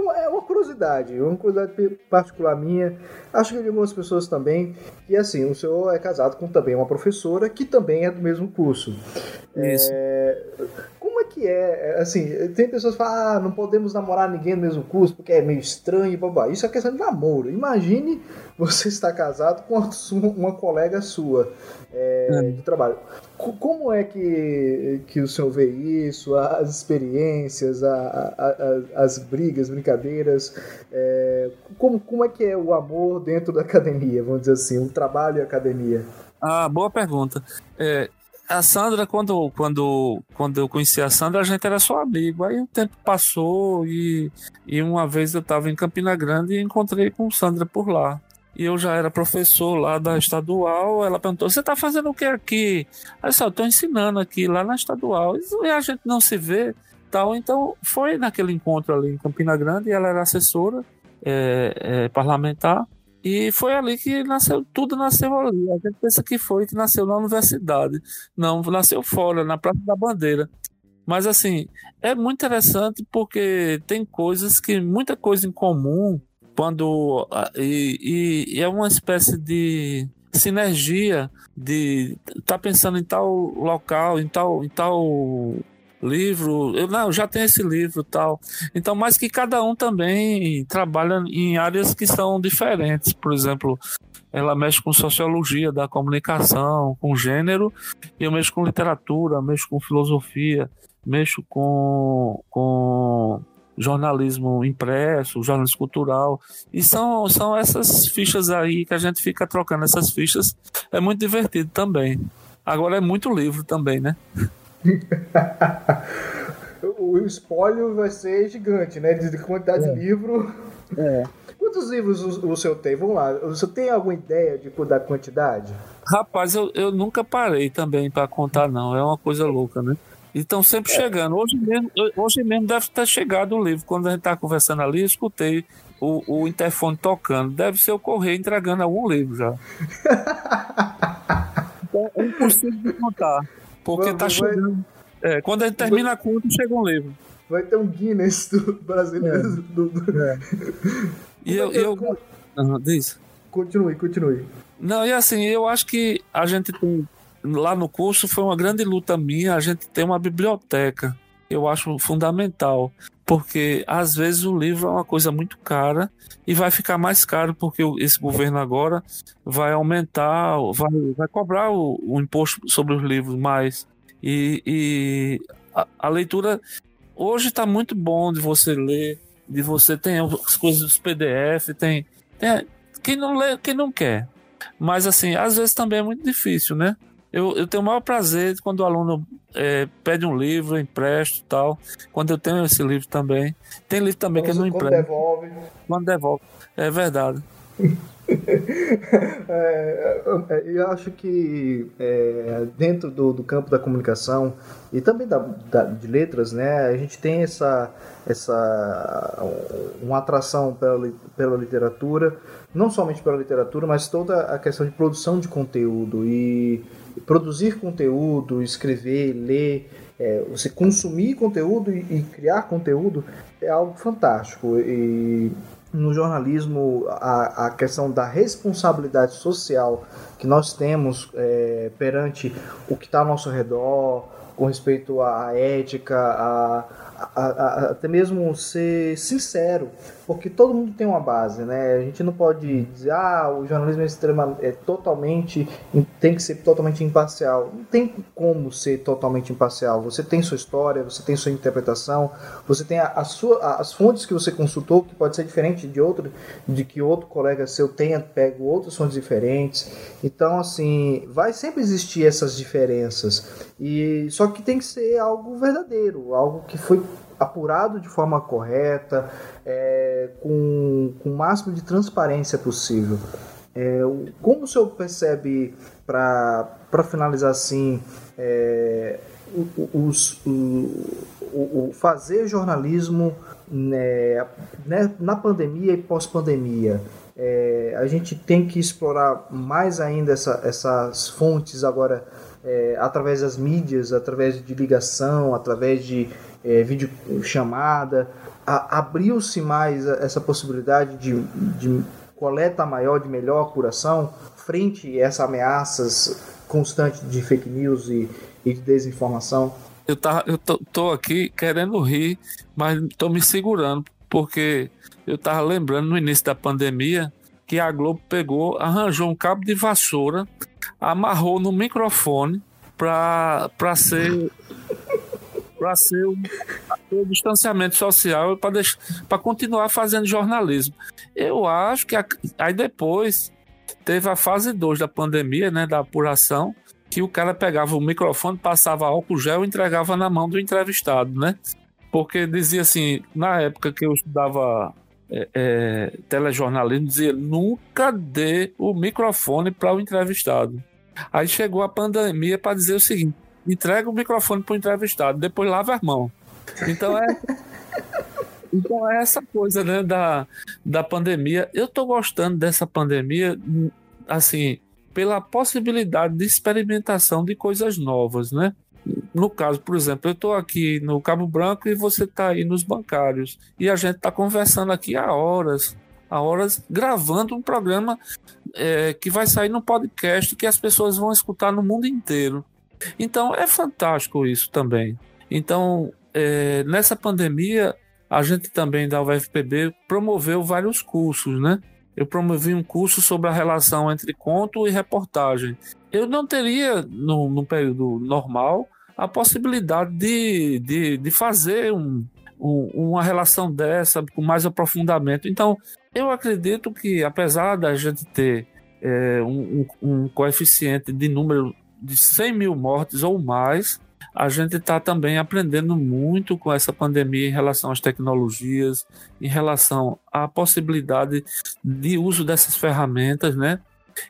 uma, é uma, curiosidade, uma curiosidade particular minha, acho que de algumas pessoas também, e assim, o senhor é casado com também uma professora que também é do mesmo curso. Isso. É, como é que é, assim, tem pessoas que falam, ah, não podemos namorar ninguém no mesmo curso porque é meio estranho, babá. isso é questão de namoro, imagine você estar casado com uma colega sua é, é. de trabalho. Como é que, que o senhor vê isso, as experiências, a, a, a, as brigas, brincadeiras? É, como, como é que é o amor dentro da academia, vamos dizer assim, o trabalho e a academia? Ah, boa pergunta. É, a Sandra, quando, quando, quando eu conheci a Sandra, a gente era só amigo. Aí o tempo passou e, e uma vez eu estava em Campina Grande e encontrei com Sandra por lá e eu já era professor lá da estadual. Ela perguntou: Você está fazendo o que aqui? Aí eu disse: Estou ensinando aqui lá na estadual. E a gente não se vê. tal. Então foi naquele encontro ali em Campina Grande. E ela era assessora é, é, parlamentar. E foi ali que nasceu, tudo nasceu ali. A gente pensa que foi que nasceu na universidade. Não, nasceu fora, na Praça da Bandeira. Mas assim, é muito interessante porque tem coisas que, muita coisa em comum quando e, e, é uma espécie de sinergia de tá pensando em tal local, em tal, em tal livro, eu não, já tenho esse livro tal. Então, mas que cada um também trabalha em áreas que são diferentes. Por exemplo, ela mexe com sociologia da comunicação, com gênero, e eu mexo com literatura, mexo com filosofia, mexo com, com jornalismo impresso, jornalismo cultural. E são, são essas fichas aí que a gente fica trocando essas fichas. É muito divertido também. Agora é muito livro também, né? o espólio vai ser gigante, né? De quantidade é. de livro. É. Quantos livros o, o senhor tem? Vamos lá. O senhor tem alguma ideia de, da quantidade? Rapaz, eu, eu nunca parei também para contar, não. É uma coisa louca, né? E estão sempre é. chegando. Hoje mesmo, hoje mesmo deve ter chegado o livro. Quando a gente está conversando ali, eu escutei o, o interfone tocando. Deve ser o correio entregando algum livro já. então, é impossível de contar. Porque está chegando. É, quando a gente termina a conta, chega um livro. Vai ter um Guinness do brasileiro. É. Do, do... É. E eu. eu... Uhum, diz. Continue, continue. Não, e assim, eu acho que a gente tem lá no curso foi uma grande luta minha a gente ter uma biblioteca. Eu acho fundamental, porque às vezes o livro é uma coisa muito cara e vai ficar mais caro porque esse governo agora vai aumentar, vai, vai cobrar o, o imposto sobre os livros mais. E, e a, a leitura hoje está muito bom de você ler, de você tem as coisas dos PDF, tem, tem quem não lê, quem não quer. Mas assim, às vezes também é muito difícil, né? Eu, eu tenho o maior prazer quando o aluno é, pede um livro, empresto e tal. Quando eu tenho esse livro também. Tem livro também que eu não empresto. Quando devolve. Quando devolve. É verdade. é, eu acho que é, dentro do, do, campo da comunicação e também da, da, de letras, né, a gente tem essa, essa uma atração pela, pela literatura, não somente pela literatura, mas toda a questão de produção de conteúdo e produzir conteúdo, escrever, ler, é, você consumir conteúdo e, e, criar conteúdo é algo fantástico. E no jornalismo, a, a questão da responsabilidade social que nós temos é, perante o que está ao nosso redor, com respeito à ética, à, a, a, até mesmo ser sincero, porque todo mundo tem uma base, né? A gente não pode dizer, ah, o jornalismo é, extrema, é totalmente, tem que ser totalmente imparcial. Não tem como ser totalmente imparcial. Você tem sua história, você tem sua interpretação, você tem a, a sua, as fontes que você consultou, que pode ser diferente de outro, de que outro colega seu tenha pego outras fontes diferentes. Então, assim, vai sempre existir essas diferenças. E só que tem que ser algo verdadeiro, algo que foi apurado de forma correta, é, com, com o máximo de transparência possível. É, como o senhor percebe, para finalizar assim, é, os, o, o, o, fazer jornalismo né, né, na pandemia e pós-pandemia? É, a gente tem que explorar mais ainda essa, essas fontes agora é, através das mídias, através de ligação, através de é, videochamada, abriu-se mais essa possibilidade de, de coleta maior, de melhor apuração frente a essas ameaças constantes de fake news e, e de desinformação? Eu, tá, eu tô, tô aqui querendo rir, mas tô me segurando, porque eu tava lembrando no início da pandemia que a Globo pegou, arranjou um cabo de vassoura, amarrou no microfone para ser para ser o, o, distanciamento social para continuar fazendo jornalismo. Eu acho que a, aí depois teve a fase 2 da pandemia, né, da apuração, que o cara pegava o microfone, passava álcool gel e entregava na mão do entrevistado, né? Porque dizia assim, na época que eu estudava é, é, telejornalismo, dizia nunca dê o microfone para o entrevistado. Aí chegou a pandemia para dizer o seguinte: entrega o microfone para o entrevistado, depois lava as mãos. Então é. Então é essa coisa, né, da, da pandemia. Eu estou gostando dessa pandemia, assim, pela possibilidade de experimentação de coisas novas, né? No caso, por exemplo, eu estou aqui no Cabo Branco e você está aí nos bancários. E a gente está conversando aqui há horas, há horas, gravando um programa é, que vai sair no podcast que as pessoas vão escutar no mundo inteiro. Então é fantástico isso também. Então, é, nessa pandemia, a gente também da UFPB promoveu vários cursos, né? Eu promovi um curso sobre a relação entre conto e reportagem. Eu não teria, no, no período normal, a possibilidade de, de, de fazer um, um, uma relação dessa com mais aprofundamento. Então, eu acredito que, apesar da gente ter é, um, um, coeficiente de número de 100 mil mortes ou mais, a gente está também aprendendo muito com essa pandemia em relação às tecnologias, em relação à possibilidade de uso dessas ferramentas, né?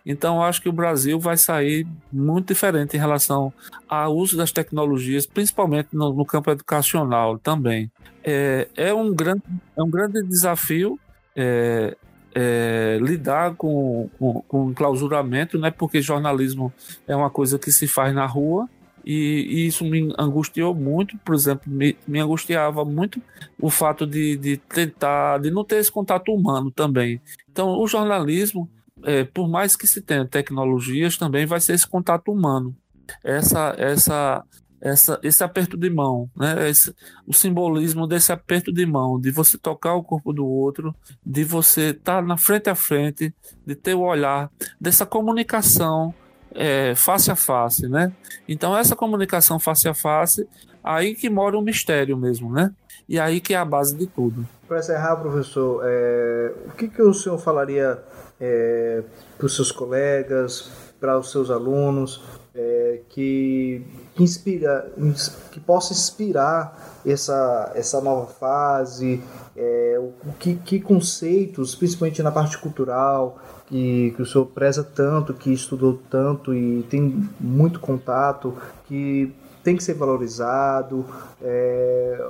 Então, acho que o Brasil vai sair muito diferente em relação ao uso das tecnologias, principalmente no, no campo educacional também. É, é, um, grande, é um grande desafio é, é, lidar com, com, com enclausuramento, né? porque jornalismo é uma coisa que se faz na rua, e, e, isso me angustiou muito, por exemplo, me, me angustiava muito o fato de, de, tentar, de não ter esse contato humano também. Então, o jornalismo, é, por mais que se tenha tecnologias, também vai ser esse contato humano. Essa, essa essa, esse aperto de mão, né? Esse, o simbolismo desse aperto de mão, de você tocar o corpo do outro, de você estar tá na frente a frente, de ter o olhar, dessa comunicação é, face a face, né? Então essa comunicação face a face, aí que mora o mistério mesmo, né? E aí que é a base de tudo. Para encerrar, professor, é, o que, que o senhor falaria é, para os seus colegas, para os seus alunos, é, que, que, inspira, que possa inspirar essa, essa nova fase, é, o, que, que conceitos, principalmente na parte cultural, que, que o senhor preza tanto, que estudou tanto e tem muito contato, que tem que ser valorizado. É,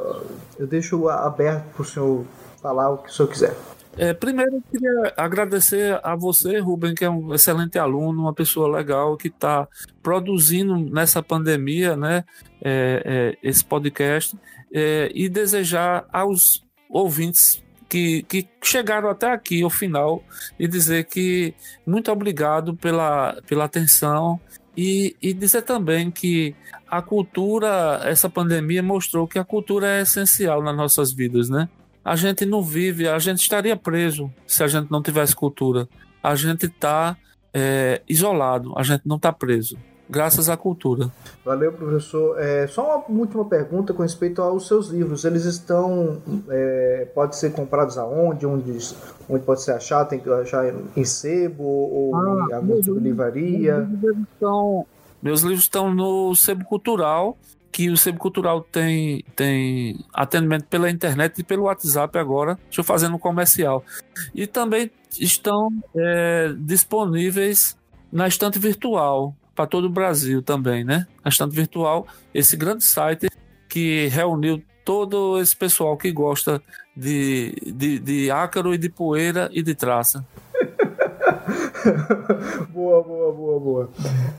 eu deixo aberto para o senhor falar o que o senhor quiser. É, primeiro, eu queria agradecer a você, Rubem, que é um excelente aluno, uma pessoa legal que está produzindo nessa pandemia né, é, é, esse podcast é, e desejar aos ouvintes que, que chegaram até aqui, ao final, e dizer que muito obrigado pela, pela atenção E, e dizer também que a cultura, essa pandemia mostrou que a cultura é essencial nas nossas vidas, né? A gente não vive, a gente estaria preso se a gente não tivesse cultura. A gente está é, isolado, a gente não está preso graças à cultura. Valeu, professor. É, só uma última pergunta com respeito aos seus livros. Eles estão. É, pode ser comprados aonde? Onde, onde pode ser achado? Tem que achar em sebo ou ah, em alguma livraria? Meus livros, estão, meus livros estão no Sebo Cultural. Que o Sebo Cultural tem, tem atendimento pela internet e pelo WhatsApp agora. Eu fazer no comercial. E também estão é, disponíveis na estante virtual para todo o Brasil também, né? A Estante Virtual, esse grande site que reuniu todo esse pessoal que gosta de, de, de ácaro e de poeira e de traça. boa, boa, boa, boa.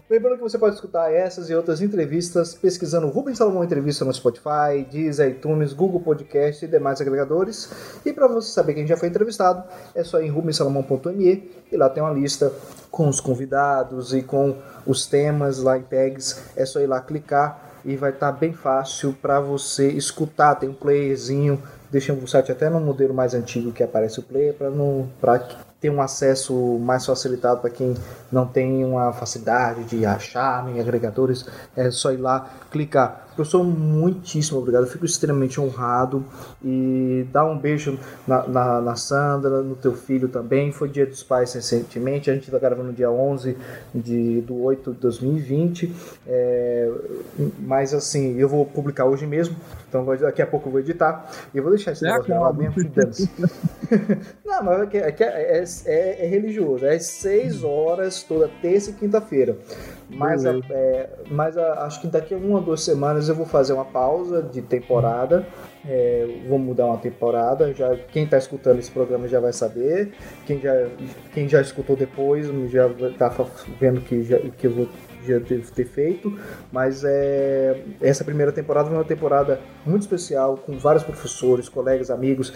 Lembrando que você pode escutar essas e outras entrevistas pesquisando Rubens Salomão Entrevista no Spotify, Deezer, iTunes, Google Podcast e demais agregadores. E para você saber quem já foi entrevistado, é só ir em rubensalomão.me e lá tem uma lista com os convidados e com os temas lá em tags. É só ir lá clicar e vai estar tá bem fácil para você escutar. Tem um playerzinho, deixa o site até no modelo mais antigo que aparece o player para não para ter um acesso mais facilitado para quem não tem uma facilidade de achar em agregadores. É só ir lá clicar. Professor, muitíssimo obrigado. Eu fico extremamente honrado. E dá um beijo na, na, na, Sandra, no teu filho também. Foi dia dos pais recentemente. A gente está gravando no dia 11 de, do 8 de 2020. É, mas assim, eu vou publicar hoje mesmo. Então daqui a pouco eu vou editar. E eu vou deixar esse é negócio gravado mesmo. Não, mas é, é, é, é, é religioso. É 6 horas toda terça e quinta-feira. Mas, a, é, mas a, acho que daqui a uma ou duas semanas eu vou fazer uma pausa de temporada. É, vou mudar uma temporada. Já quem está escutando esse programa já vai saber. Quem já, quem já escutou depois já está vendo que, já, que eu vou já ter, ter feito, mas é, essa primeira temporada foi uma temporada muito especial, com vários professores, colegas, amigos,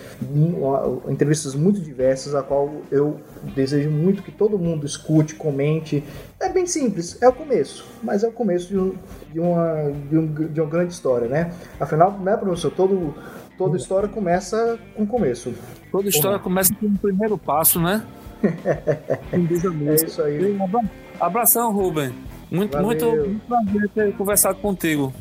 entrevistas muito diversas, a qual eu desejo muito que todo mundo escute, comente. É bem simples, é o começo, mas é o começo de, um, de, uma, de, um, de uma grande história, né? Afinal, né, professor, todo, toda história começa com o começo. Toda história começa com o primeiro passo, né? é isso aí. Abração, Rubem. Muito, muito, muito prazer ter conversado contigo.